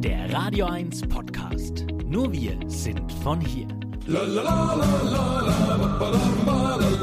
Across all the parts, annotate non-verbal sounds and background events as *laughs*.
Der Radio 1 Podcast. Nur wir sind von hier.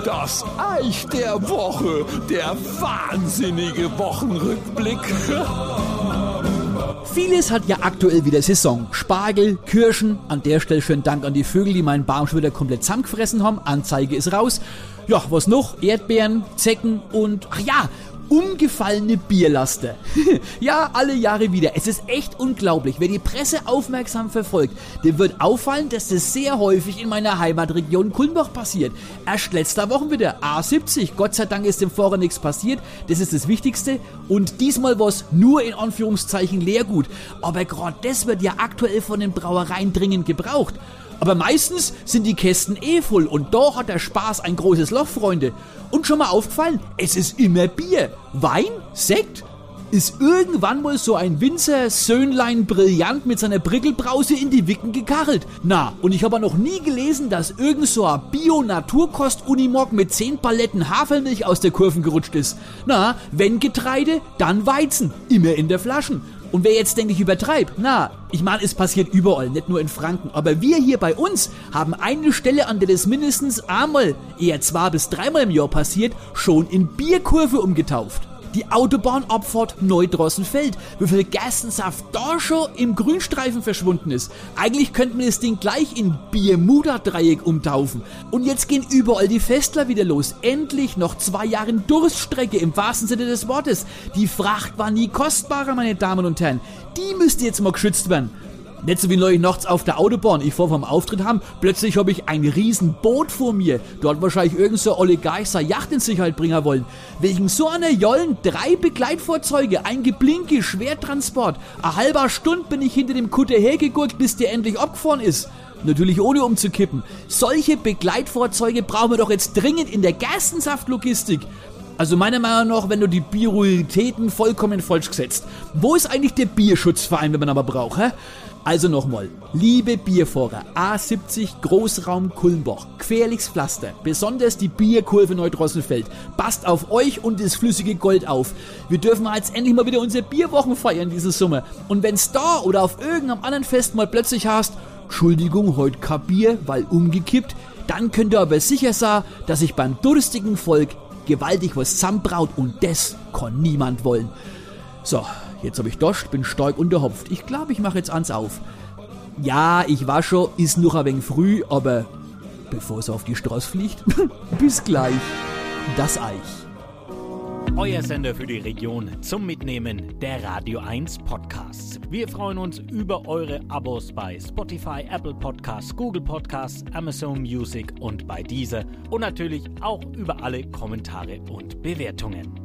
Das Eich der Woche, der wahnsinnige Wochenrückblick. *laughs* Vieles hat ja aktuell wieder Saison. Spargel, Kirschen, an der Stelle schönen Dank an die Vögel, die meinen Baum schon wieder komplett zusammengefressen haben. Anzeige ist raus. Ja, was noch? Erdbeeren, Zecken und, ach ja, umgefallene Bierlaster. *laughs* ja, alle Jahre wieder. Es ist echt unglaublich. Wer die Presse aufmerksam verfolgt, dem wird auffallen, dass das sehr häufig in meiner Heimatregion Kulmbach passiert. Erst letzter Woche wieder A70. Gott sei Dank ist dem Vorher nichts passiert. Das ist das Wichtigste. Und diesmal war es nur in Anführungszeichen Leergut. Aber gerade das wird ja aktuell von den Brauereien dringend gebraucht. Aber meistens sind die Kästen eh voll und da hat der Spaß ein großes Loch, Freunde. Und schon mal aufgefallen, es ist immer Bier. Wein? Sekt? Ist irgendwann mal so ein Winzer Söhnlein brillant mit seiner Brickelbrause in die Wicken gekarrt. Na, und ich habe noch nie gelesen, dass irgend so ein Bio-Naturkost-Unimog mit 10 Paletten Hafermilch aus der Kurven gerutscht ist. Na, wenn Getreide, dann Weizen. Immer in der Flaschen. Und wer jetzt denkt, ich übertreibe, na, ich meine, es passiert überall, nicht nur in Franken. Aber wir hier bei uns haben eine Stelle, an der das mindestens einmal, eher zwei bis dreimal im Jahr passiert, schon in Bierkurve umgetauft die Autobahnabfahrt Neudrossenfeld. Wie viel Gerstensaft da schon im Grünstreifen verschwunden ist. Eigentlich könnte man das Ding gleich in Biermuda-Dreieck umtaufen. Und jetzt gehen überall die Festler wieder los. Endlich noch zwei Jahre Durststrecke im wahrsten Sinne des Wortes. Die Fracht war nie kostbarer, meine Damen und Herren. Die müsste jetzt mal geschützt werden. Nicht so wie neulich nachts auf der Autobahn. Ich vor vom Auftritt haben, plötzlich habe ich ein riesen Boot vor mir. Dort wahrscheinlich irgend so Oligarch seine Yacht in Sicherheit bringen wollen. Wegen so einer Jollen drei Begleitfahrzeuge, ein Geblinke, Schwertransport. Eine halber Stunde bin ich hinter dem Kutter hergegurkt, bis der endlich abgefahren ist. Natürlich ohne umzukippen. Solche Begleitfahrzeuge brauchen wir doch jetzt dringend in der Gerstensaftlogistik. Also meiner Meinung nach, wenn du die Prioritäten vollkommen falsch gesetzt. Wo ist eigentlich der Bierschutzverein, wenn man aber braucht, hä? Also nochmal, liebe Bierfahrer, A70 Großraum Kulmbach, gefährliches Pflaster, besonders die Bierkurve Neudrossenfeld. Passt auf euch und das flüssige Gold auf. Wir dürfen jetzt endlich mal wieder unsere Bierwochen feiern diesen Sommer. Und wenn's da oder auf irgendeinem anderen Fest mal plötzlich hast, Entschuldigung, heute kein Bier, weil umgekippt, dann könnt ihr aber sicher sein, dass ich beim durstigen Volk gewaltig was zusammenbraut und das kann niemand wollen. So, Jetzt habe ich Dost, bin stark unterhopft. Ich glaube, ich mache jetzt ans auf. Ja, ich war schon, ist noch ein wenig früh, aber bevor es auf die Straße fliegt, *laughs* bis gleich. Das Eich. Euer Sender für die Region zum Mitnehmen der Radio 1 Podcasts. Wir freuen uns über eure Abos bei Spotify, Apple Podcasts, Google Podcasts, Amazon Music und bei dieser und natürlich auch über alle Kommentare und Bewertungen.